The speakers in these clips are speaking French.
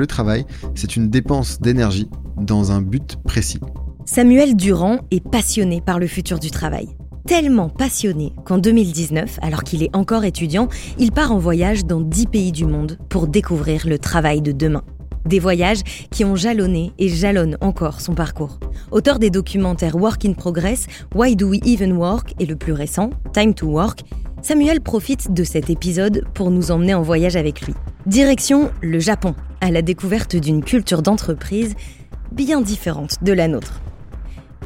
Le travail, c'est une dépense d'énergie dans un but précis. Samuel Durand est passionné par le futur du travail. Tellement passionné qu'en 2019, alors qu'il est encore étudiant, il part en voyage dans 10 pays du monde pour découvrir le travail de demain. Des voyages qui ont jalonné et jalonnent encore son parcours. Auteur des documentaires Work in Progress, Why Do We Even Work et le plus récent, Time to Work, Samuel profite de cet épisode pour nous emmener en voyage avec lui. Direction le Japon, à la découverte d'une culture d'entreprise bien différente de la nôtre.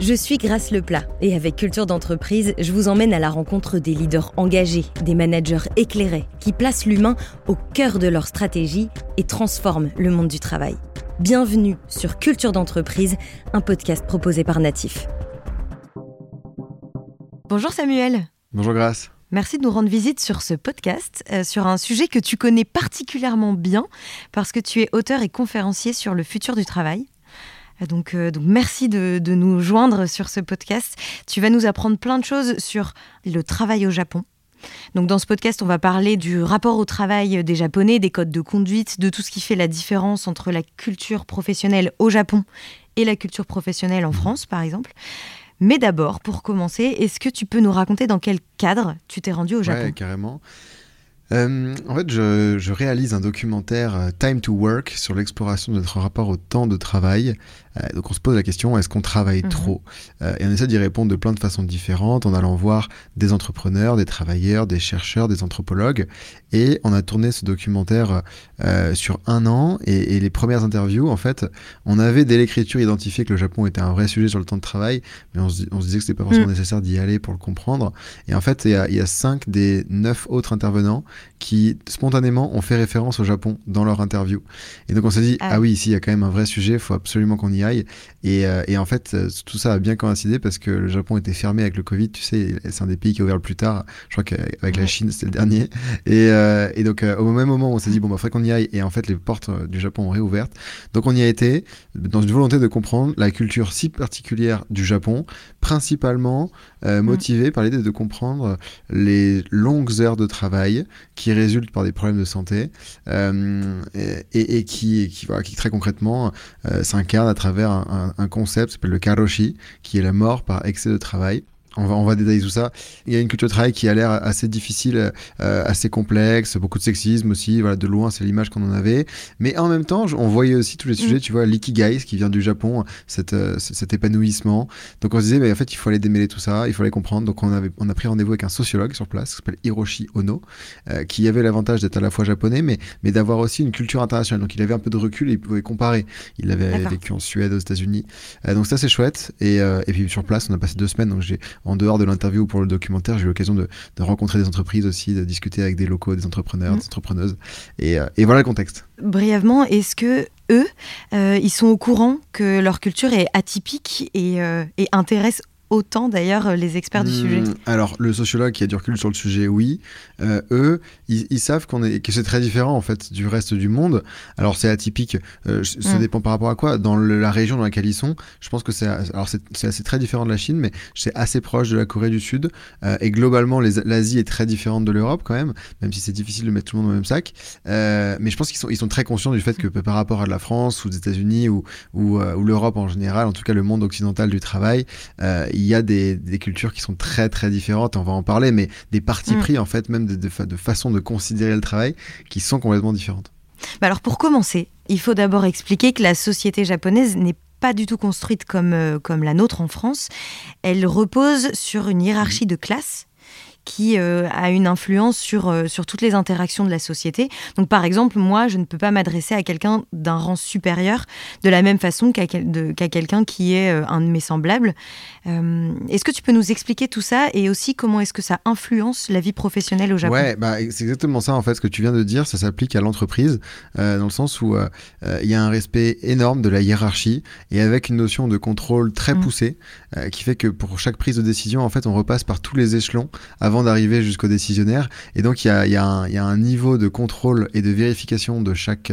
Je suis Grâce Leplat et avec Culture d'entreprise, je vous emmène à la rencontre des leaders engagés, des managers éclairés qui placent l'humain au cœur de leur stratégie et transforment le monde du travail. Bienvenue sur Culture d'entreprise, un podcast proposé par Natif. Bonjour Samuel. Bonjour Grâce. Merci de nous rendre visite sur ce podcast, euh, sur un sujet que tu connais particulièrement bien, parce que tu es auteur et conférencier sur le futur du travail. Donc, euh, donc merci de, nous joindre sur ce podcast. Tu vas nous apprendre plein de choses sur le travail au Japon. Donc dans ce podcast, on va parler du rapport au travail des Japonais, des codes de conduite, de tout ce qui fait la différence entre la culture professionnelle au Japon et la culture professionnelle en. France, par exemple. Mais d'abord, pour commencer, est-ce que tu peux nous raconter dans quel cadre tu t'es rendu au Japon? Ouais, carrément. Euh, en fait, je, réalise un documentaire euh, Time to Work sur l'exploration de notre rapport au temps de travail. Euh, donc, on se pose la question est-ce qu'on travaille mhm. trop Et on essaie d'y répondre de plein de façons différentes en allant voir des entrepreneurs, des travailleurs, des chercheurs, des anthropologues. Et on a tourné ce documentaire sur un an. Et, les premières interviews, en fait, on avait dès l'écriture identifié que le Japon était un vrai sujet sur le temps de travail, mais on se, disait que c'était pas forcément mm. nécessaire d'y aller pour le comprendre. Et en fait, il y, il y a cinq des neuf autres intervenants qui spontanément ont fait référence au Japon dans leur interview. Et donc on s'est dit, ah, ah oui, ici il y a quand même un vrai sujet, il faut absolument qu'on y aille. Et, euh, et, en fait, euh, tout ça a bien coïncidé parce que le Japon était fermé avec le Covid, tu sais, c'est un des pays qui a ouvert le plus tard, je crois qu'avec la Chine c'était le dernier. Et, euh, et donc au même moment on s'est dit, bon, bah, faudrait qu'on y aille. Et en fait, les portes du Japon ont réouvertes. Donc on y a été dans une volonté de comprendre la culture si particulière du Japon, principalement mm. motivé par l'idée de comprendre les longues heures de travail qui résultent par des problèmes de santé euh, et, et, qui, qui, voilà, qui très concrètement euh, s'incarne à travers un, concept s'appelle le karoshi, qui est la mort par excès de travail on va, on va détailler tout ça. Il y a une culture de travail qui a l'air assez difficile, euh, assez complexe, beaucoup de sexisme aussi. Voilà, de loin, c'est l'image qu'on en avait. Mais en même temps, on voyait aussi tous les sujets, mm. tu vois, l'ikigai, qui vient du Japon, cette, euh, cet épanouissement. Donc on se disait, mais en fait, il faut aller démêler tout ça, il faut aller comprendre. Donc on, avait, on a pris rendez-vous avec un sociologue sur place, qui s'appelle Hiroshi Ono, euh, qui avait l'avantage d'être à la fois japonais, mais, mais d'avoir aussi une culture internationale. Donc il avait un peu de recul et il pouvait comparer. Il avait vécu en Suède, aux États-Unis. donc ça, c'est chouette. Et, et puis sur place, on a passé deux semaines. Donc j'ai en dehors de l'interview pour le documentaire, j'ai eu l'occasion de, rencontrer des entreprises aussi, de discuter avec des locaux, des entrepreneurs, mmh. des entrepreneuses. Euh, et, voilà le contexte. Brièvement, est-ce que eux, euh, ils sont au courant que leur culture est atypique et, euh, et intéresse autant d'ailleurs euh, les experts du hmm, sujet Alors, le sociologue qui a du recul sur le sujet, oui. Euh, eux, ils, savent qu'on est, que c'est très différent en fait du reste du monde. Alors, c'est atypique, euh, ça hmm. dépend par rapport à quoi. Dans la région dans laquelle ils sont, je pense que c'est, alors c'est, assez très différent de la Chine, mais c'est assez proche de la Corée du Sud. et globalement, l'Asie est très différente de l'Europe quand même, même si c'est difficile de mettre tout le monde dans le même sac. mais je pense qu'ils sont, ils sont très conscients du fait que par rapport à la France ou les États-Unis ou, ou, ou l'Europe en général, en tout cas le monde occidental du travail, il y a des, cultures qui sont très très différentes, on va en parler, mais des partis mm. pris en fait, même de, de, façon de considérer le travail qui sont complètement différentes. Bah alors pour commencer, il faut d'abord expliquer que la société japonaise n'est pas du tout construite comme, euh, comme la nôtre en France. Elle repose sur une hiérarchie de classes qui euh, a une influence sur, euh, sur toutes les interactions de la société. Donc par exemple, moi, je ne peux pas m'adresser à quelqu'un d'un rang supérieur de la même façon qu'à quelqu'un qui est euh, un de mes semblables. est-ce que tu peux nous expliquer tout ça et aussi comment est-ce que ça influence la vie professionnelle au Japon? Ouais, bah, c'est exactement ça en fait, ce que tu viens de dire, ça s'applique à l'entreprise, dans le sens où il y a un respect énorme de la hiérarchie et avec une notion de contrôle très mmh. poussée, qui fait que pour chaque prise de décision, en fait, on repasse par tous les échelons avant d'arriver jusqu'au décisionnaire. Et donc il y a, un niveau de contrôle et de vérification de chaque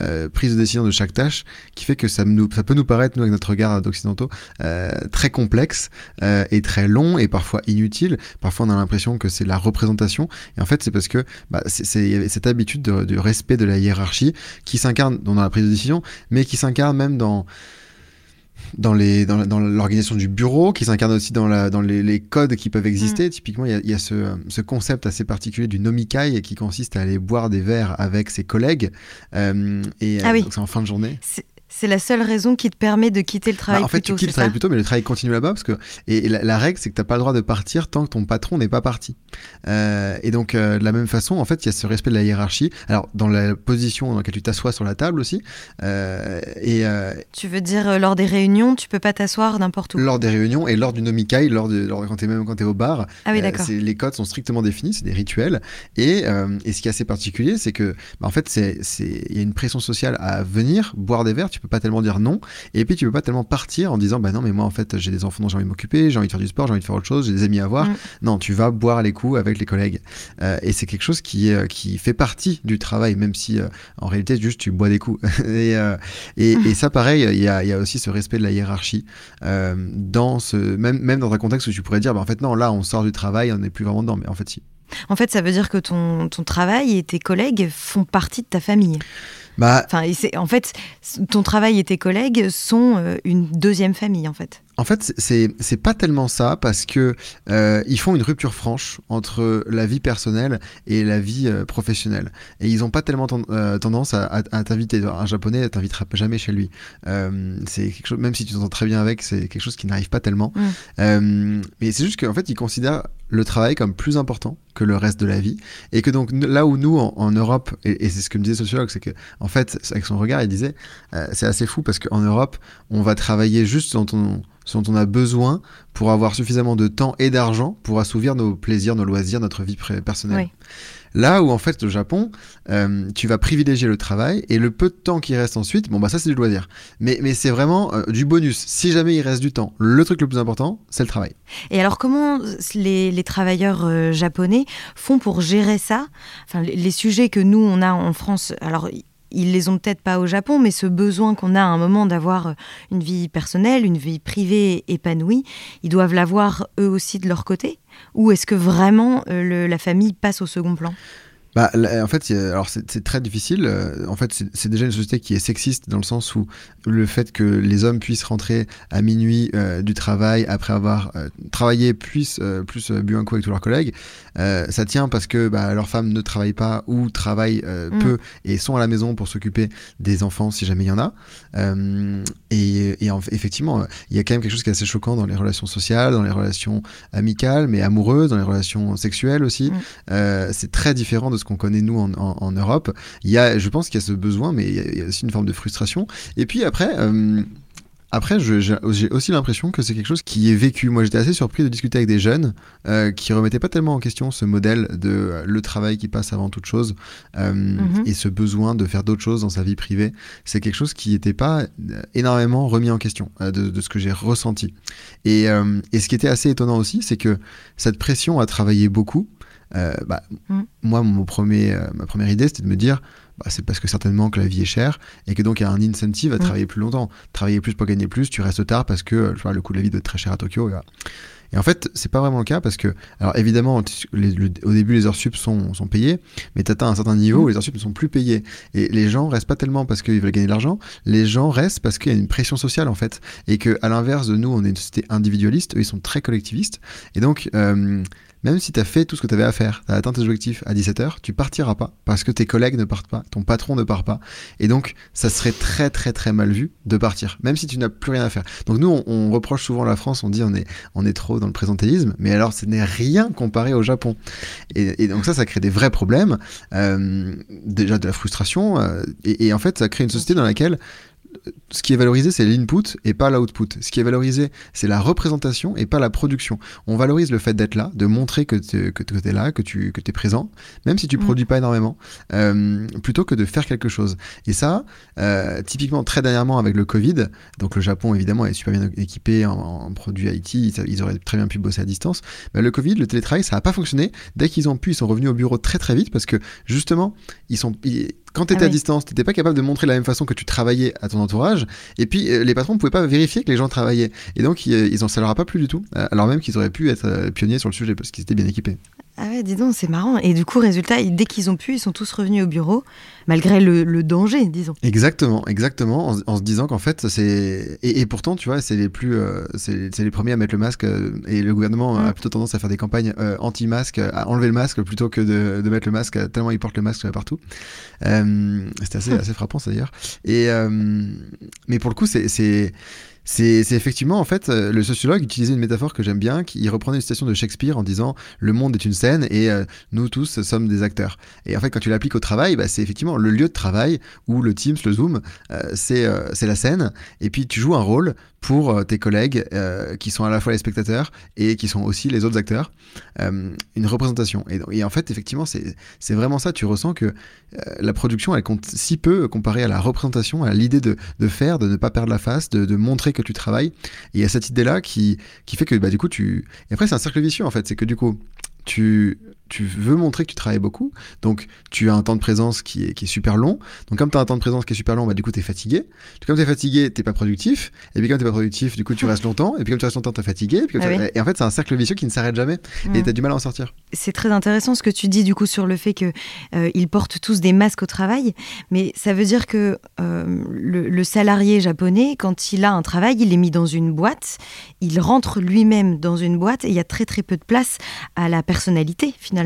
euh, prise de décision de chaque tâche qui fait que ça, peut nous paraître, nous avec notre regard d'occidentaux, euh, très complexe euh, et très long et parfois inutile. Parfois on a l'impression que c'est la représentation. Et en fait c'est parce que bah, c'est cette habitude de, du respect de la hiérarchie qui s'incarne dans la prise de décision, mais qui s'incarne même dans dans les dans, dans l'organisation du bureau, qui s'incarne aussi dans, la, dans les, les, codes qui peuvent exister. Mm. Typiquement, il y a, y a ce, ce, concept assez particulier du nomikai qui consiste à aller boire des verres avec ses collègues. Euh, et ah euh, oui. donc c'est en fin de journée. C'est la seule raison qui te permet de quitter le travail bah, en fait, plus tôt. tu quittes le travail plus tôt, mais le travail continue là-bas parce que et, la, la, règle, c'est que t'as pas le droit de partir tant que ton patron n'est pas parti. Euh, et donc euh, de la même façon, en fait, il y a ce respect de la hiérarchie. Alors dans la position dans laquelle tu t'assois sur la table aussi. Euh, et tu veux dire lors des réunions, tu peux pas t'asseoir n'importe où? Lors des réunions et lors du nomikai, lors de lors, quand t'es même quand t'es au bar. Ah oui, d'accord. les codes sont strictement définis, c'est des rituels. Et, et ce qui est assez particulier, c'est que bah, en fait, c'est c'est il y a une pression sociale à venir boire des verres. Tu peux pas tellement dire non. Et puis tu peux pas tellement partir en disant bah non mais moi en fait j'ai des enfants dont j'ai envie de m'occuper, j'ai envie de faire du sport, j'ai envie de faire autre chose, j'ai des amis à voir. Mm. Non, tu vas boire les coups avec les collègues. Euh, et c'est quelque chose qui euh, qui fait partie du travail, même si euh, en réalité juste tu bois des coups. et, et, et, ça pareil, il y a, y a aussi ce respect de la hiérarchie dans ce même même dans un contexte où tu pourrais dire bah en fait non là on sort du travail, on n'est plus vraiment dedans, mais en fait si. En fait, ça veut dire que ton, ton travail et tes collègues font partie de ta famille. Bah, enfin, en fait, ton travail et tes collègues sont euh, une deuxième famille, en fait. En fait, c'est pas tellement ça parce que euh, ils font une rupture franche entre la vie personnelle et la vie euh, professionnelle et ils ont pas tellement ten euh, tendance à, à, à t'inviter. Un japonais t'invitera jamais chez lui. C'est quelque chose, même si tu t'entends très bien avec, c'est quelque chose qui n'arrive pas tellement. Mm. mais c'est juste qu'en fait, ils considèrent le travail comme plus important que le reste de la vie et que donc là où nous en, Europe et, c'est ce que me disait le sociologue c'est que en fait avec son regard il disait euh, c'est assez fou parce qu'en Europe on va travailler juste ce dont on a besoin pour avoir suffisamment de temps et d'argent pour assouvir nos plaisirs, nos loisirs, notre vie personnelle. Là où en fait au Japon, euh, tu vas privilégier le travail et le peu de temps qui reste ensuite, bon bah ça c'est du loisir. Mais, mais c'est vraiment euh, du bonus. Si jamais il reste du temps, le truc le plus important, c'est le travail. Et alors comment les, les travailleurs euh, japonais font pour gérer ça? Enfin les, les sujets que nous on a en France, alors ils les ont peut-être pas au Japon, mais ce besoin qu'on a à un moment d'avoir une vie personnelle, une vie privée épanouie, ils doivent l'avoir eux aussi de leur côté? Ou est-ce que vraiment euh, la famille passe au second plan? Bah, en fait, alors c'est très difficile. Euh, En fait, c'est déjà une société qui est sexiste dans le sens où le fait que les hommes puissent rentrer à minuit euh, du travail après avoir euh, travaillé plus plus bu un coup avec tous leurs collègues, euh, ça tient parce que bah, leurs femmes ne travaillent pas ou travaillent Mm. peu et sont à la maison pour s'occuper des enfants si jamais il y en a. Euh, et, et en, effectivement, il y a quand même quelque chose qui est assez choquant dans les relations sociales, dans les relations amicales, mais amoureuses, dans les relations sexuelles aussi. Mm. Euh, c'est très différent de ce qu'on connaît nous en, en, en, Europe. Il y a, je pense qu'il y a ce besoin, mais il y, a, il y, a, aussi une forme de frustration. Et puis après. Euh, après, j'ai aussi l'impression que c'est quelque chose qui est vécu. Moi, j'étais assez surpris de discuter avec des jeunes euh, qui remettaient pas tellement en question ce modèle de euh, le travail qui passe avant toute chose euh, mm -hmm. et ce besoin de faire d'autres choses dans sa vie privée. C'est quelque chose qui n'était pas énormément remis en question de, de, ce que j'ai ressenti. Et, et, ce qui était assez étonnant aussi, c'est que cette pression à travailler beaucoup, euh, bah, mm. moi, mon premier, euh, ma première idée, c'était de me dire, bah, c'est parce que certainement que la vie est chère et que donc il y a un incentive à travailler mmh. plus longtemps. Travailler plus pour gagner plus, tu restes tard parce que le coût de la vie doit être très cher à Tokyo. Et, et en fait, c'est pas vraiment le cas parce que, alors évidemment, les, le, au début, les heures sup sont, sont payées, mais tu atteins un certain niveau Mmh. où les heures sup ne sont plus payées. Et les gens restent pas tellement parce qu'ils veulent gagner de l'argent, les gens restent parce qu'il y a une pression sociale en fait. Et que, à l'inverse de nous, on est une société individualiste, eux, ils sont très collectivistes. Et donc, euh, même si tu as fait tout ce que tu avais à faire, tu as atteint tes objectifs à 17h, tu partiras pas parce que tes collègues ne partent pas, ton patron ne part pas. Et donc, ça serait très très très mal vu de partir, même si tu n'as plus rien à faire. Donc nous, on, reproche souvent la France, on dit on est, on est trop dans le présentéisme, mais alors ce n'est rien comparé au Japon. Et, et, donc ça, ça crée des vrais problèmes, euh, déjà de la frustration, euh, et, et, en fait, ça crée une société dans laquelle ce qui est valorisé, c'est l'input et pas l'output. Ce qui est valorisé, c'est la représentation et pas la production. On valorise le fait d'être là, de montrer que tu que es là, que tu que es présent, même si tu mm. produis pas énormément, euh, plutôt que de faire quelque chose. Et ça, euh, typiquement, très dernièrement avec le Covid, donc le Japon évidemment est super bien équipé en, produits IT, ils, auraient très bien pu bosser à distance. Mais le Covid, le télétravail, ça n'a pas fonctionné. Dès qu'ils ont pu, ils sont revenus au bureau très très vite parce que justement, ils sont, quand tu étais ah à distance, tu n'étais pas capable de montrer de la même façon que tu travaillais à ton entourage. Et puis, euh, les patrons ne pouvaient pas vérifier que les gens travaillaient. Et donc, ils, ont, ça leur a pas plu du tout. Euh, alors même qu'ils auraient pu être euh, pionniers sur le sujet parce qu'ils étaient bien équipés. Ah ouais, dis donc, c'est marrant. Et du coup, résultat, dès qu'ils ont pu, ils sont tous revenus au bureau, malgré le, danger, disons. Exactement, exactement, en, se disant qu'en fait, c'est. Et, pourtant, tu vois, c'est les plus. c'est les premiers à mettre le masque, et le gouvernement a mm. plutôt tendance à faire des campagnes anti-masque, à enlever le masque plutôt que de, de, mettre le masque, tellement ils portent le masque partout. C'était assez, assez frappant, ça d'ailleurs. Et, euh, mais pour le coup, c'est c'est effectivement, en fait, euh, le sociologue utilisait une métaphore que j'aime bien, qui reprenait une citation de Shakespeare en disant Le monde est une scène et euh, nous tous sommes des acteurs. Et en fait, quand tu l'appliques au travail, bah, c'est effectivement le lieu de travail où le Teams, le Zoom, euh, c'est la scène. Et puis tu joues un rôle pour tes collègues qui sont à la fois les spectateurs et qui sont aussi les autres acteurs. une représentation. Et, en fait, effectivement, c'est vraiment ça. Tu ressens que la production, elle compte si peu comparée à la représentation, à l'idée de, de, faire, de ne pas perdre la face, de, de montrer tu travailles. Et il y a cette idée-là qui, qui fait que bah, du coup, tu. Et après, c'est un cercle vicieux en fait. C'est que du coup, tu tu veux montrer que tu travailles beaucoup, donc tu as un temps de présence qui est, qui est super long. Donc comme tu as un temps de présence qui est super long, bah, du coup tu es fatigué. Comme tu es fatigué, tu pas productif. Et puis comme tu pas productif, du coup tu restes longtemps. Et puis comme tu restes longtemps, tu es fatigué. Et, ah et, en fait, c'est un cercle vicieux qui ne s'arrête jamais. Et tu as du mal à en sortir. C'est très intéressant ce que tu dis du coup sur le fait qu'ils euh, ils portent tous des masques au travail. Mais ça veut dire que euh, le, le salarié japonais, quand il a un travail, il est mis dans une boîte. Il rentre lui-même dans une boîte et il y a très très peu de place à la personnalité finalement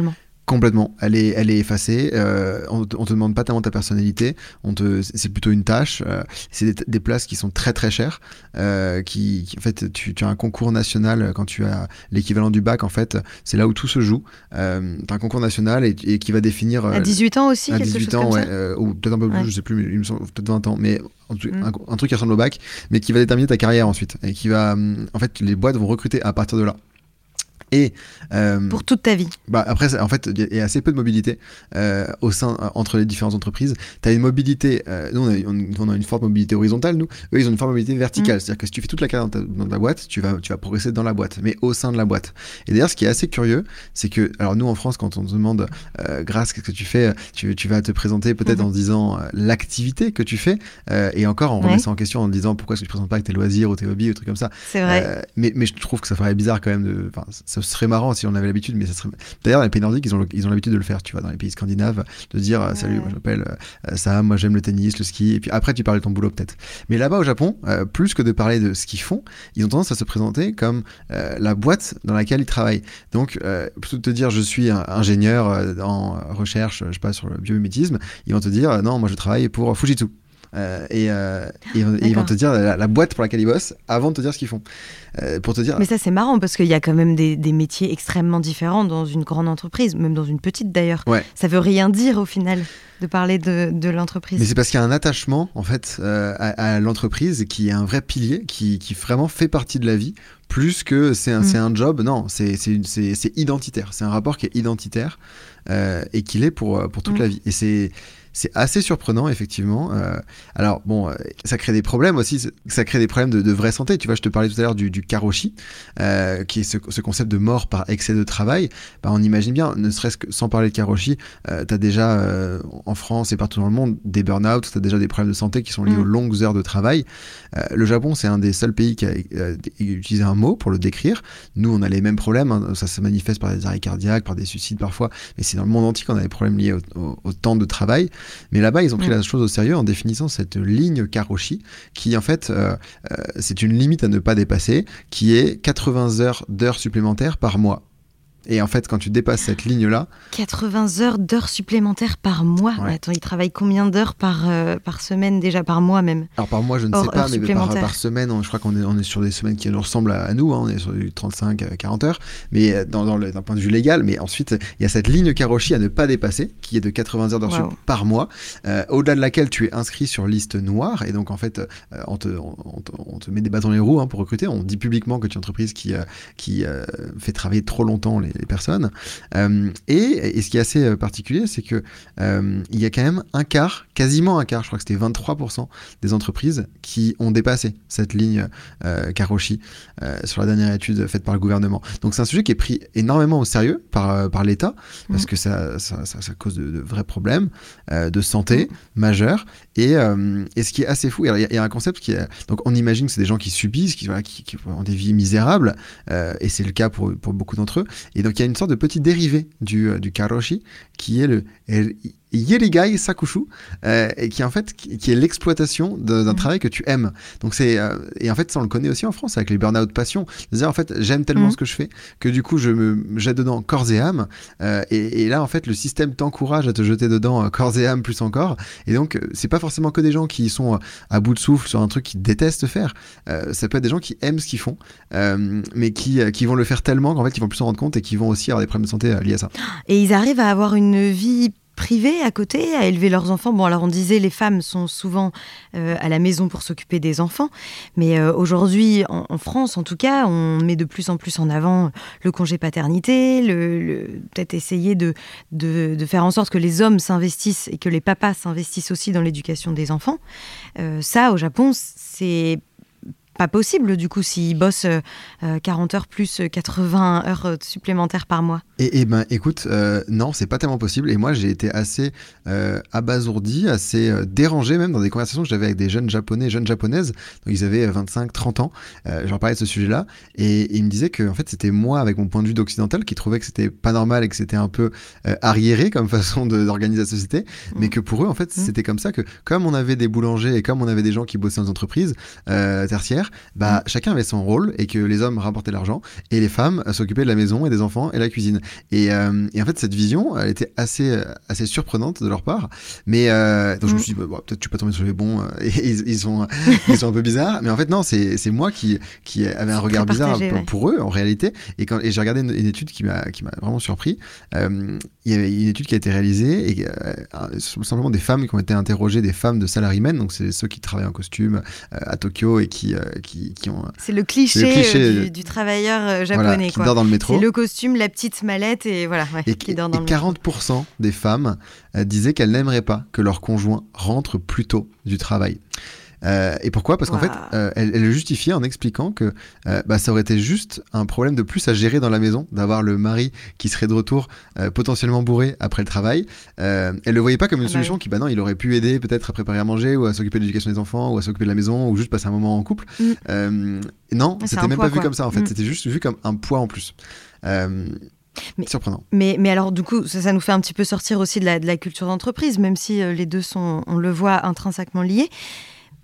Complètement. Elle est, elle est effacée. Euh, on, te demande pas tellement ta personnalité. On te, c'est plutôt une tâche. Euh, c'est des, places qui sont très très chères. Euh, qui, en fait, tu, as un concours national quand tu as l'équivalent du bac. En fait, c'est là où tout se joue. tu as un concours national et, qui va définir. à 18 ans aussi. À 18 ans, ouais, ou peut-être un peu plus. Je sais plus, mais il me semble peut-être 20 ans. Mais mm. un, truc qui ressemble au bac, mais qui va déterminer ta carrière ensuite et qui va, en fait, les boîtes vont recruter à partir de là. Et, euh, pour toute ta vie. Bah après, en fait, il y a assez peu de mobilité euh, au sein entre les différentes entreprises. Tu as une mobilité, euh, nous on a, une forte mobilité horizontale, nous. Eux, ils ont une forte mobilité verticale. Mm. C'est-à-dire que si tu fais toute la carrière dans, ta, boîte, tu vas, tu vas progresser dans la boîte, mais au sein de la boîte. Et d'ailleurs, ce qui est assez curieux, c'est que, alors nous en France, quand on te demande, grâce, qu'est-ce que tu fais, tu, tu vas te présenter peut-être mm-hmm. en disant l'activité que tu fais, et encore en remettant en question en disant pourquoi est-ce que tu présentes pas tes loisirs ou tes hobbies ou trucs comme ça. C'est vrai. mais, mais je trouve que ça ferait bizarre quand même de. Ça serait marrant si on avait l'habitude, mais ça serait. D'ailleurs, dans les pays nordiques, ils ont, ils ont l'habitude de le faire, tu vois, dans les pays scandinaves, de dire Salut, moi je m'appelle euh, Sam, moi j'aime le tennis, le ski, et puis après tu parles de ton boulot peut-être. Mais là-bas au Japon, euh, plus que de parler de ce qu'ils font, ils ont tendance à se présenter comme euh, la boîte dans laquelle ils travaillent. Donc, plutôt de te dire je suis ingénieur en recherche, je sais pas, sur le biomimétisme, ils vont te dire non, moi je travaille pour Fujitsu. Euh, et, euh, ils vont te dire la, boîte pour laquelle ils bossent avant de te dire ce qu'ils font. Euh, pour te dire. Mais ça c'est marrant parce qu'il y a quand même des, métiers extrêmement différents dans une grande entreprise, même dans une petite d'ailleurs. Ouais. Ça veut rien dire au final de parler de, de l'entreprise. Mais c'est parce qu'il y a un attachement en fait à, l'entreprise qui est un vrai pilier qui, qui, vraiment fait partie de la vie plus que c'est un, mm. un, job. Non, c'est identitaire. C'est un rapport qui est identitaire et qui l'est pour, pour toute mm. la vie. Et c'est c'est assez surprenant, effectivement. Euh, alors, bon, euh, ça crée des problèmes aussi, ça crée des problèmes de, vraie santé. Tu vois, je te parlais tout à l'heure du, du karoshi, euh, qui est ce, concept de mort par excès de travail. Bah, on imagine bien, ne serait-ce que sans parler de karoshi, tu as déjà en France et partout dans le monde des burn-out, tu as déjà des problèmes de santé qui sont liés mm. aux longues heures de travail. le Japon, c'est un des seuls pays qui a utilisé un mot pour le décrire. Nous, on a les mêmes problèmes. Hein. Ça se manifeste par des arrêts cardiaques, par des suicides parfois, mais c'est dans le monde entier qu'on a des problèmes liés au temps de travail. Mais là-bas, ils ont pris la chose au sérieux en définissant cette ligne Karoshi, qui en fait, euh, euh, c'est une limite à ne pas dépasser, qui est 80 heures d'heures supplémentaires par mois. Et en fait, quand tu dépasses cette ligne-là. 80 heures d'heures supplémentaires par mois. Attends, il travaille combien d'heures par, euh, par semaine, déjà par mois même Alors par mois, je ne sais pas, mais par, par, semaine, je crois qu'on est, on est sur des semaines qui nous ressemblent à, nous, hein, on est sur du 35-40 heures, mais euh, dans, dans d'un point de vue légal. Mais ensuite, il y a cette ligne Karoshi à ne pas dépasser, qui est de 80 heures d'heures par mois, euh, au-delà de laquelle tu es inscrit sur liste noire. Et donc, en fait, on, te, on, te, met des bâtons dans les roues hein, pour recruter. On dit publiquement que tu es une entreprise qui, qui fait travailler trop longtemps les les, personnes. Euh, et, ce qui est assez euh, particulier, c'est que euh, il y a quand même un quart, quasiment un quart, je crois que c'était 23% des entreprises qui ont dépassé cette ligne Karoshi sur la dernière étude faite par le gouvernement. Donc c'est un sujet qui est pris énormément au sérieux par, par l'État, parce mmh. que ça, ça, ça, cause de, vrais problèmes de santé majeurs. Et, et, ce qui est assez fou, il y, a un concept qui est... Donc on imagine que c'est des gens qui subissent, qui, voilà, qui, ont des vies misérables, et c'est le cas pour, pour beaucoup d'entre eux. Et donc il y a une sorte de petit dérivé du, euh, karoshi qui est le Yerigai Sakushu, euh, et qui en fait qui, est l'exploitation d'un mhm. travail que tu aimes. Donc c'est euh, et en fait ça on le connaît aussi en France avec les burn-out passion. C'est-à-dire en fait j'aime tellement mhm. ce que je fais que du coup je me jette dedans corps et âme. Euh, et, là en fait le système t'encourage à te jeter dedans corps et âme plus encore. Et donc c'est pas forcément que des gens qui sont à bout de souffle sur un truc qu'ils détestent faire. ça peut être des gens qui aiment ce qu'ils font, mais qui qui vont le faire tellement qu'en fait ils vont plus s'en rendre compte et qui vont aussi avoir des problèmes de santé liés à ça. Et ils arrivent à avoir une vie privés à côté, à élever leurs enfants. Bon, alors on disait les femmes sont souvent euh, à la maison pour s'occuper des enfants, mais euh, aujourd'hui, en, France en tout cas, on met de plus en plus en avant le congé paternité, le, peut-être essayer de, de, faire en sorte que les hommes s'investissent et que les papas s'investissent aussi dans l'éducation des enfants. Euh, ça, au Japon, c'est pas possible du coup s'ils bossent 40 heures plus 80 heures supplémentaires par mois. Et, ben écoute, euh, non, c'est pas tellement possible. Et moi, j'ai été assez euh, abasourdi, assez euh, dérangé même dans des conversations que j'avais avec des jeunes japonais, jeunes japonaises. Donc ils avaient 25, 30 ans. J'en parlais de ce sujet-là. Et, ils me disaient que en fait, c'était moi, avec mon point de vue d'occidental, qui trouvait que c'était pas normal et que c'était un peu arriéré comme façon d'organiser la société. Mmh. Mais que pour eux, en fait, mmh. c'était comme ça que, comme on avait des boulangers et comme on avait des gens qui bossaient dans des entreprises tertiaires, bah, mmh. chacun avait son rôle et que les hommes rapportaient l'argent et les femmes s'occupaient de la maison et des enfants et la cuisine. Euh, et, en fait, cette vision, elle était assez, euh, assez surprenante de leur part. Mais euh, donc je me mm. suis dit, bah, peut-être que je suis pas tombé sur les bons. et ils, sont, ils sont un peu bizarres. Mais en fait, non, c'est moi qui, qui avait un regard bizarre pour, eux, en réalité. Et, quand, et j'ai regardé une, étude qui m'a vraiment surpris. il y avait une étude qui a été réalisée et simplement des femmes qui ont été interrogées, des femmes de salarymen, donc c'est ceux qui travaillent en costume à Tokyo et qui, qui, qui ont. C'est le cliché, du, travailleur japonais. qui dort dans le métro. C'est le costume, la petite mallette et voilà. et, qui dans 40% des femmes euh, disaient qu'elles n'aimeraient pas que leur conjoint rentre plus tôt du travail. Euh, et pourquoi? Parce qu'en fait, euh, elle, elle, le justifiait en expliquant que bah, ça aurait été juste un problème de plus à gérer dans la maison, d'avoir le mari qui serait de retour potentiellement bourré après le travail. elle le voyait pas comme une ah bah solution qui, bah non, il aurait pu aider peut-être à préparer à manger ou à s'occuper de l'éducation des enfants ou à s'occuper de la maison ou juste passer un moment en couple. Mm. non, c'était même pas vu comme ça en fait. Mm. C'était juste vu comme un poids en plus. Mais, Surprenant. Mais, mais alors, du coup, ça, ça, nous fait un petit peu sortir aussi de la, de la culture d'entreprise, même si euh, les deux sont, on le voit, intrinsèquement liés.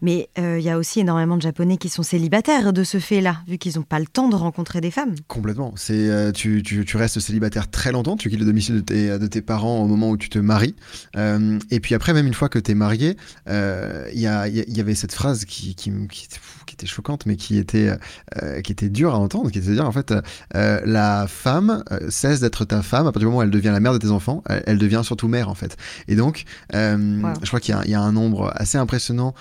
Mais euh, il y a aussi énormément de Japonais qui sont célibataires de ce fait-là, vu qu'ils n'ont pas le temps de rencontrer des femmes. Complètement. C'est euh, tu, tu, restes célibataire très longtemps, tu quittes le domicile de tes, parents au moment où tu te maries. Euh, et puis après, même une fois que tu es marié, il y, avait cette phrase qui, qui, qui, qui était choquante, mais qui était, qui était dure à entendre, qui était de dire en fait, la femme cesse d'être ta femme à partir du moment où elle devient la mère de tes enfants, elle, devient surtout mère en fait. Et donc, je crois qu'il y, y, a un nombre assez impressionnant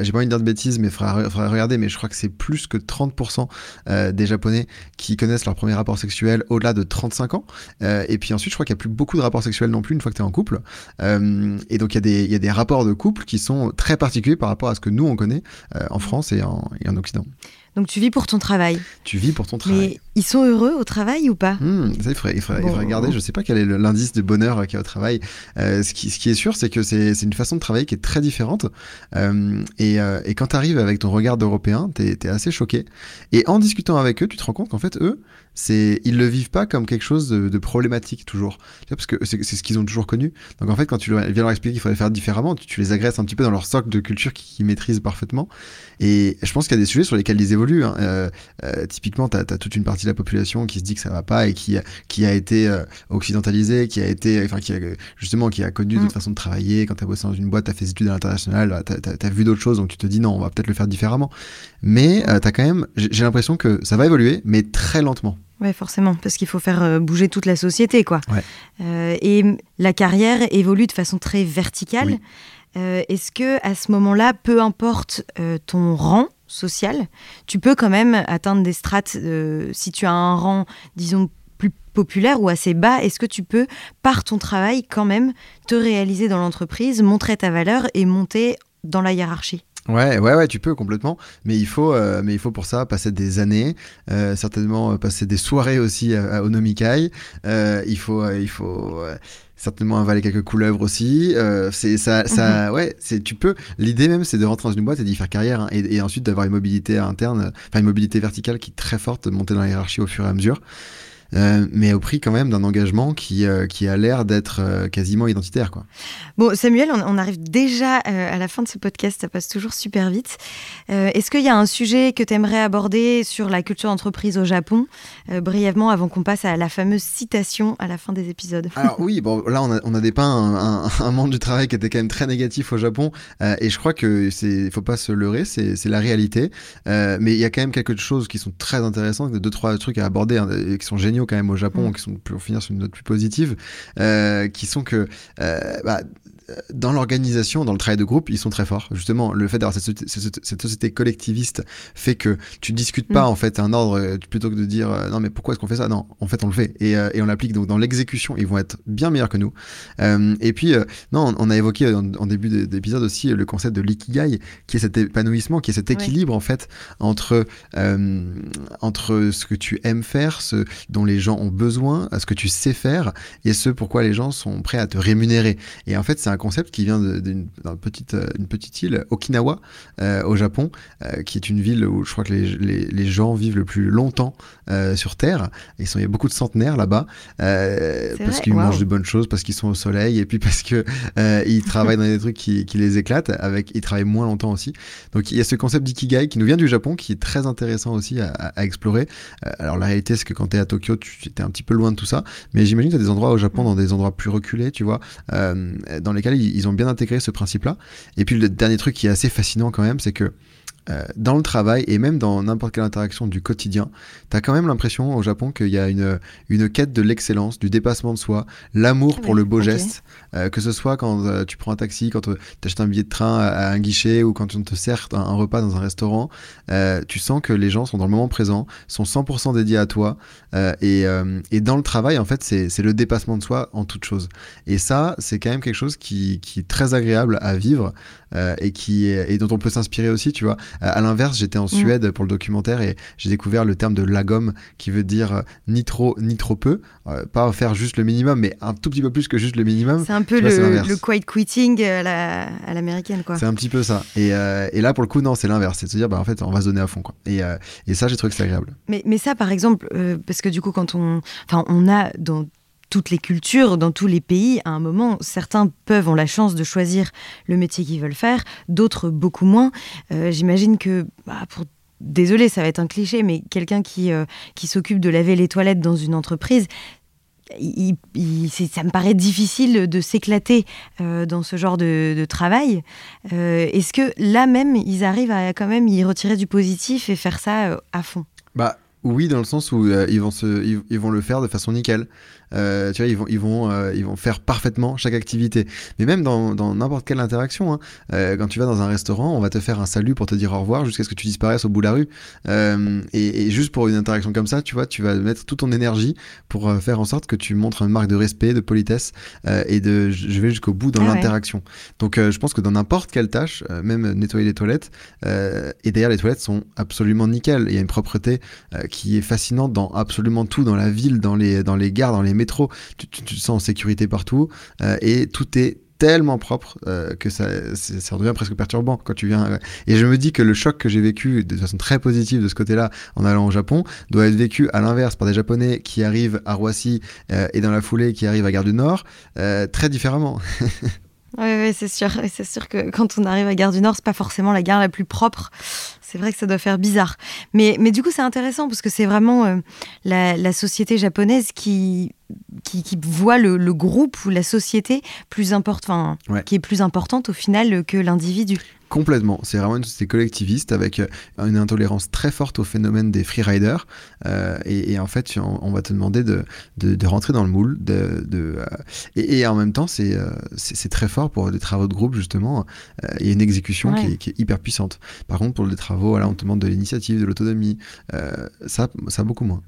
j'ai pas envie de dire de bêtises, mais il faudra, regarder, mais je crois que c'est plus que 30% euh, des Japonais qui connaissent leur premier rapport sexuel au-delà de 35 ans. Euh, et puis ensuite, je crois qu'il n'y a plus beaucoup de rapports sexuels non plus une fois que tu es en couple. Euh, et donc, il y, y, a des rapports de couple qui sont très particuliers par rapport à ce que nous, on connaît en France et en, et en Occident. Donc tu vis pour ton travail. Tu vis pour ton travail. Mais ils sont heureux au travail ou pas? Hmm, il faudrait, il faudrait, regarder. Je ne sais pas quel est l'indice de bonheur qu'il y a au travail. Euh, ce, qui, ce, qui, est sûr, c'est que c'est une façon de travailler qui est très différente. Euh, et, euh, et, quand tu arrives avec ton regard d'Européen, tu es, assez choqué. Et en discutant avec eux, tu te rends compte qu'en fait, eux, c'est ils le vivent pas comme quelque chose de, problématique toujours. Parce que c'est ce qu'ils ont toujours connu. Donc en fait, quand tu viens leur expliquer qu'il faudrait faire différemment, tu, les agresses un petit peu dans leur socle de culture qu'ils maîtrisent parfaitement. Et je pense qu'il y a des sujets sur lesquels ils évoluent. Hein. Euh, euh, typiquement, tu as, toute une partie de la population qui se dit que ça va pas et qui, qui a été euh, occidentalisée, qui a été, enfin, qui a, justement, qui a connu d'autres mm. façons de travailler. Quand tu as bossé dans une boîte, tu as fait des études à l'international, tu as, vu d'autres choses, donc tu te dis non, on va peut-être le faire différemment. Mais tu as quand même, j'ai l'impression que ça va évoluer, mais très lentement. Oui, forcément, parce qu'il faut faire bouger toute la société, quoi. et la carrière évolue de façon très verticale. Euh, est-ce que à ce moment-là, peu importe euh, ton rang social, tu peux quand même atteindre des strates euh, si tu as un rang, disons, plus populaire ou assez bas, est-ce que tu peux, par ton travail, quand même te réaliser dans l'entreprise, montrer ta valeur et monter dans la hiérarchie? Ouais, ouais, ouais, tu peux complètement, mais il faut, mais il faut pour ça passer des années, certainement passer des soirées aussi à, au Nomikai. il faut, il faut certainement avaler quelques couleuvres aussi. Euh, c'est ça, ça, mhm. ouais, c'est tu peux. L'idée même, c'est de rentrer dans une boîte et d'y faire carrière hein, et, et, ensuite d'avoir une mobilité interne, enfin une mobilité verticale qui est très forte, de monter dans la hiérarchie au fur et à mesure. Euh, mais au prix quand même d'un engagement qui, euh, qui a l'air d'être euh, quasiment identitaire. Quoi. Bon, Samuel, on, arrive déjà à la fin de ce podcast, ça passe toujours super vite. Est-ce qu'il y a un sujet que tu aimerais aborder sur la culture d'entreprise au Japon, brièvement, avant qu'on passe à la fameuse citation à la fin des épisodes? Alors oui, bon, là on a, on a dépeint un, un, monde du travail qui était quand même très négatif au Japon, et je crois que c'est, faut pas se leurrer, c'est, la réalité. mais il y a quand même quelques choses qui sont très intéressantes, deux trois trucs à aborder hein, qui sont géniaux quand même au Japon, mm. qui sont pour finir sur une note plus positive, euh, qui sont que euh, bah, dans l'organisation, dans le travail de groupe, ils sont très forts. Justement, le fait d'avoir cette, cette, société collectiviste fait que tu discutes pas mm. en fait un ordre euh, plutôt que de dire euh, non mais pourquoi est-ce qu'on fait ça? Non, en fait on le fait et, euh, et on l'applique. Donc dans l'exécution, ils vont être bien meilleurs que nous. Euh, et puis non, on a évoqué en, en début d'épisode aussi le concept de l'ikigai, qui est cet épanouissement, qui est cet équilibre en fait entre entre ce que tu aimes faire, ce dont les gens ont besoin, ce que tu sais faire et ce pourquoi les gens sont prêts à te rémunérer. Et en fait c'est un concept qui vient d'une petite, euh, une petite île, Okinawa, euh, au Japon, euh, qui est une ville où je crois que les, les, les gens vivent le plus longtemps sur Terre. Ils sont, il y a beaucoup de centenaires là-bas, parce qu'ils mangent de bonnes choses, parce qu'ils sont au soleil, et puis parce que ils travaillent dans des trucs qui, qui, les éclatent. Avec, ils travaillent moins longtemps aussi. Donc il y a ce concept d'ikigai qui nous vient du Japon, qui est très intéressant aussi à, à explorer. alors la réalité, c'est que quand tu es à Tokyo, tu étais un petit peu loin de tout ça, mais j'imagine que tu as des endroits au Japon, dans des endroits plus reculés, tu vois, dans les ils ont bien intégré ce principe-là. Et puis le dernier truc qui est assez fascinant quand même, c'est que euh, dans le travail et même dans n'importe quelle interaction du quotidien, tu as quand même l'impression au Japon qu'il y a une, une quête de l'excellence, du dépassement de soi, l'amour pour le beau geste, euh, que ce soit quand euh, tu prends un taxi, quand tu achètes un billet de train à, un guichet ou quand on te sert un, repas dans un restaurant, tu sens que les gens sont dans le moment présent, sont 100% dédiés à toi et, et, dans le travail, en fait, c'est le dépassement de soi en toute chose. Et ça, c'est quand même quelque chose qui, qui, est très agréable à vivre et, qui, et dont on peut s'inspirer aussi, tu vois. Euh, à l'inverse, j'étais en mm. Suède pour le documentaire et j'ai découvert le terme de lagom qui veut dire euh, ni trop ni trop peu. Euh, pas faire juste le minimum, mais un tout petit peu plus que juste le minimum. C'est un peu le, le, quiet quitting à l'américaine, quoi. C'est un petit peu ça. Et, et là, pour le coup, non, c'est l'inverse. C'est de se dire, bah, en fait, on va se donner à fond, quoi. Et, et ça, j'ai trouvé que c'est agréable. Mais, mais ça, par exemple, parce que du coup, quand on. Enfin, on a dans toutes les cultures, dans tous les pays, à un moment, certains peuvent ont la chance de choisir le métier qu'ils veulent faire, d'autres beaucoup moins. Euh, j'imagine que, bah, pour désolé, ça va être un cliché, mais quelqu'un qui, euh, qui s'occupe de laver les toilettes dans une entreprise, ça me paraît difficile de s'éclater euh, dans ce genre de, travail. Est-ce que là même, ils arrivent à quand même y retirer du positif et faire ça à fond? Bah oui, dans le sens où ils, vont ils, vont le faire de façon nickel. Euh, tu vois, ils vont, ils, vont, euh, ils vont faire parfaitement chaque activité. Mais même dans n'importe quelle interaction, hein, euh, quand tu vas dans un restaurant, on va te faire un salut pour te dire au revoir jusqu'à ce que tu disparaisses au bout de la rue. Et, et, juste pour une interaction comme ça, tu vois, tu vas mettre toute ton énergie pour faire en sorte que tu montres une marque de respect, de politesse et de je vais jusqu'au bout dans ah l'interaction. Donc je pense que dans n'importe quelle tâche, même nettoyer les toilettes, et d'ailleurs les toilettes sont absolument nickel. Il y a une propreté qui est fascinante dans absolument tout, dans la ville, dans les, dans les gares, dans les métros, tu, te sens en sécurité partout euh, et tout est tellement propre euh, que ça, ça devient presque perturbant quand tu viens. Et je me dis que le choc que j'ai vécu de façon très positive de ce côté-là en allant au Japon doit être vécu à l'inverse par des Japonais qui arrivent à Roissy euh, et dans la foulée qui arrivent à Gare du Nord très différemment. Oui, c'est sûr. C'est sûr que quand on arrive à Gare du Nord, c'est pas forcément la gare la plus propre. C'est vrai que ça doit faire bizarre. Mais, mais du coup, c'est intéressant parce que c'est vraiment la, la, société japonaise qui qui, voit le, groupe ou la société plus important, qui est plus importante au final que l'individu. Complètement. C'est vraiment une société collectiviste avec euh, une intolérance très forte au phénomène des freeriders. Euh, et, en fait, on, va te demander de, de, rentrer dans le moule. De, euh, et, en même temps, c'est c'est très fort pour des travaux de groupe, justement. Il y a une exécution qui, est, hyper puissante. Par contre, pour les travaux, voilà, on te demande de l'initiative, de l'autonomie. ça, ça, beaucoup moins.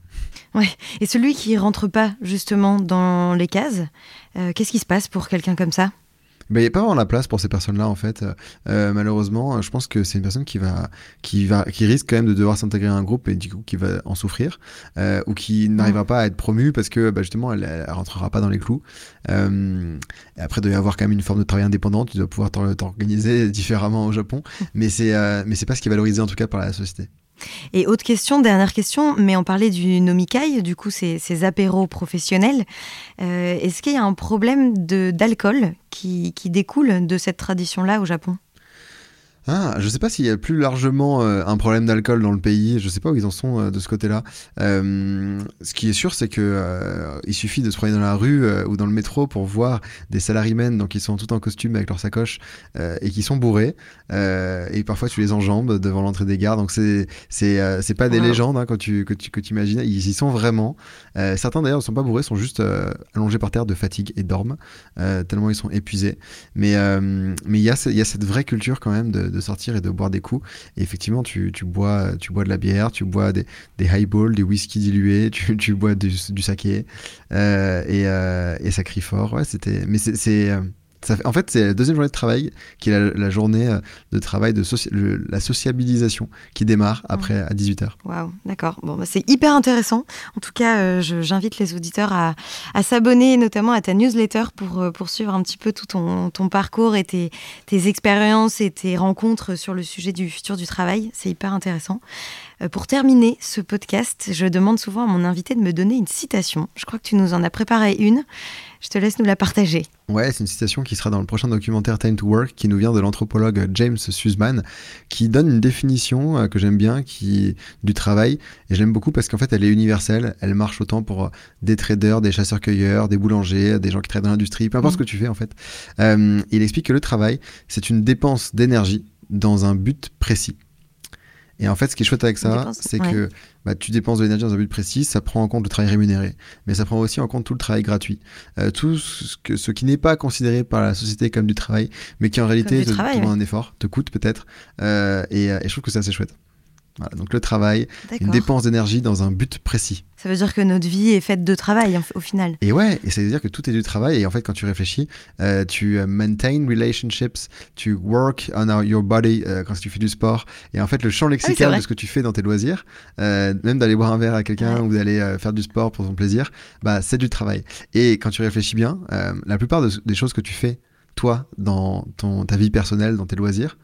Ouais. Et celui qui rentre pas, justement, dans les cases, qu'est-ce qui se passe pour quelqu'un comme ça? Il n'y a pas vraiment la place pour ces personnes-là, en fait. Euh, malheureusement, je pense que c'est une personne qui va, qui va, qui risque quand même de devoir s'intégrer à un groupe et du coup qui va en souffrir, euh, ou qui n'arrivera pas à être promue parce que bah, justement elle, elle, rentrera pas dans les clous. Euh, après, il doit y avoir quand même une forme de travail indépendant. Tu dois pouvoir t'organiser différemment au Japon, mais c'est, mais c'est pas ce qui est valorisé en tout cas par la société. Et autre question, dernière question, mais on parlait du nomikai, du coup ces, apéros professionnels. Euh, est-ce qu'il y a un problème d'alcool qui découle de cette tradition-là au Japon? Ah, je sais pas s'il y a plus largement euh, un problème d'alcool dans le pays. Je sais pas où ils en sont euh, de ce côté-là. Euh, ce qui est sûr, c'est que il suffit de se promener dans la rue ou dans le métro pour voir des salarymen, donc ils sont tout en costume avec leur sacoche et qui sont bourrés. et parfois, tu les enjambes devant l'entrée des gares. Donc c'est c'est c'est pas des légendes hein, quand tu que tu que tu imagines. Ils y sont vraiment. certains d'ailleurs ne sont pas bourrés, sont juste allongés par terre de fatigue et dorment tellement ils sont épuisés. Mais mais il y a il y a cette vraie culture quand même de de sortir et de boire des coups. Et effectivement, tu, tu, bois, tu bois de la bière, tu bois des, des highballs, des whisky dilués, tu, tu bois du, du saké. Euh, et, euh, et ça crie fort. Ouais, c'était. Mais c'est. En fait, c'est la deuxième journée de travail qui est la, journée euh, de travail de la sociabilisation qui démarre après à 18h. Waouh, d'accord. Bon, bah, c'est hyper intéressant. En tout cas, euh, j'invite les auditeurs à, à s'abonner notamment à ta newsletter pour euh, poursuivre un petit peu tout ton, ton parcours et tes, tes, expériences et tes rencontres sur le sujet du futur du travail. C'est hyper intéressant. Pour terminer ce podcast, je demande souvent à mon invité de me donner une citation. Je crois que tu nous en as préparé une. Je te laisse nous la partager. Ouais, c'est une citation qui sera dans le prochain documentaire Time to Work, qui nous vient de l'anthropologue James Sussman, qui donne une définition euh, que j'aime bien, qui du travail, et j'aime beaucoup parce qu'en fait elle est universelle, elle marche autant pour euh, des traders, des chasseurs-cueilleurs, des boulangers, des gens qui travaillent dans l'industrie, peu importe mm. ce que tu fais en fait. Euh, il explique que le travail, c'est une dépense d'énergie dans un but précis. Et en fait, ce qui est chouette avec ça, c'est que bah, tu dépenses de l'énergie dans un but précis, ça prend en compte le travail rémunéré, mais ça prend aussi en compte tout le travail gratuit. Euh, tout ce, que, ce qui n'est pas considéré par la société comme du travail, mais qui en réalité te demande un effort, te coûte peut-être, euh, et, et je trouve que c'est assez chouette donc le travail, une dépense d'énergie dans un but précis. Ça veut dire que notre vie est faite de travail au final. Et ouais, et ça veut dire que tout est du travail. Et en fait, quand tu réfléchis, euh, tu euh, maintain relationships, tu work on your body euh, quand tu fais du sport. Et en fait, le champ ah lexical de ce que tu fais dans tes loisirs, même d'aller boire un verre à quelqu'un ou d'aller faire du sport pour ton plaisir, bah c'est du travail. Et quand tu réfléchis bien, la plupart des choses que tu fais toi dans ton, ta vie personnelle, dans tes loisirs,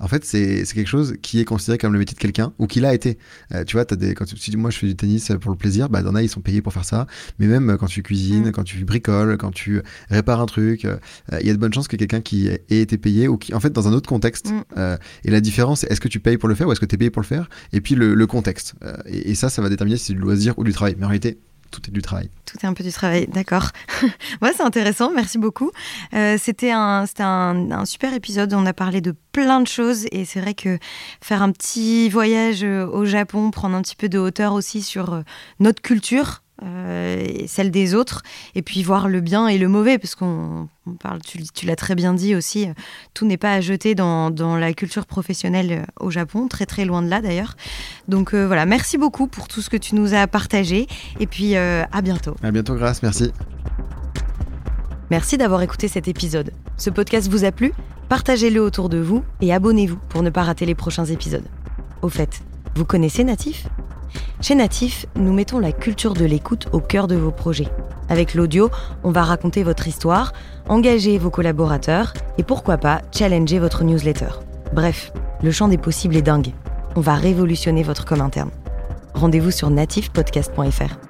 en fait, c'est quelque chose qui est considéré comme le métier de quelqu'un ou qui l'a été. Euh, tu vois, as des, quand tu, si moi je fais du tennis pour le plaisir, bah, a, ils sont payés pour faire ça. Mais même quand tu cuisines, mm. quand tu bricoles, quand tu répares un truc, euh, il y a de bonnes chances que quelqu'un qui ait été payé ou qui, en fait, dans un autre contexte. Mm. Euh, et la différence, est-ce que tu payes pour le faire ou est-ce que tu es payé pour le faire? Et puis le, contexte. Et, et, ça, ça va déterminer si c'est du loisir ou du travail. Mais en réalité, tout est du travail. Tout est un peu du travail, d'accord. ouais, c'est intéressant, merci beaucoup. Euh, c'était un, un, super épisode, on a parlé de plein de choses et c'est vrai que faire un petit voyage euh, au Japon, prendre un petit peu de hauteur aussi sur euh, notre culture, euh, et celle des autres, et puis voir le bien et le mauvais, parce qu'on parle, tu, l'as très bien dit aussi, euh, tout n'est pas à jeter dans, dans, la culture professionnelle euh, au Japon, très très loin de là d'ailleurs. Donc voilà, merci beaucoup pour tout ce que tu nous as partagé, et puis à bientôt. À bientôt, grâce, merci. Merci d'avoir écouté cet épisode. Ce podcast vous a plu? Partagez-le autour de vous et abonnez-vous pour ne pas rater les prochains épisodes. Au fait, vous connaissez Natif? Chez Natif, nous mettons la culture de l'écoute au cœur de vos projets. Avec l'audio, on va raconter votre histoire, engager vos collaborateurs et pourquoi pas challenger votre newsletter. Bref, le champ des possibles est dingue. On va révolutionner votre com interne. Rendez-vous sur nativepodcast.fr.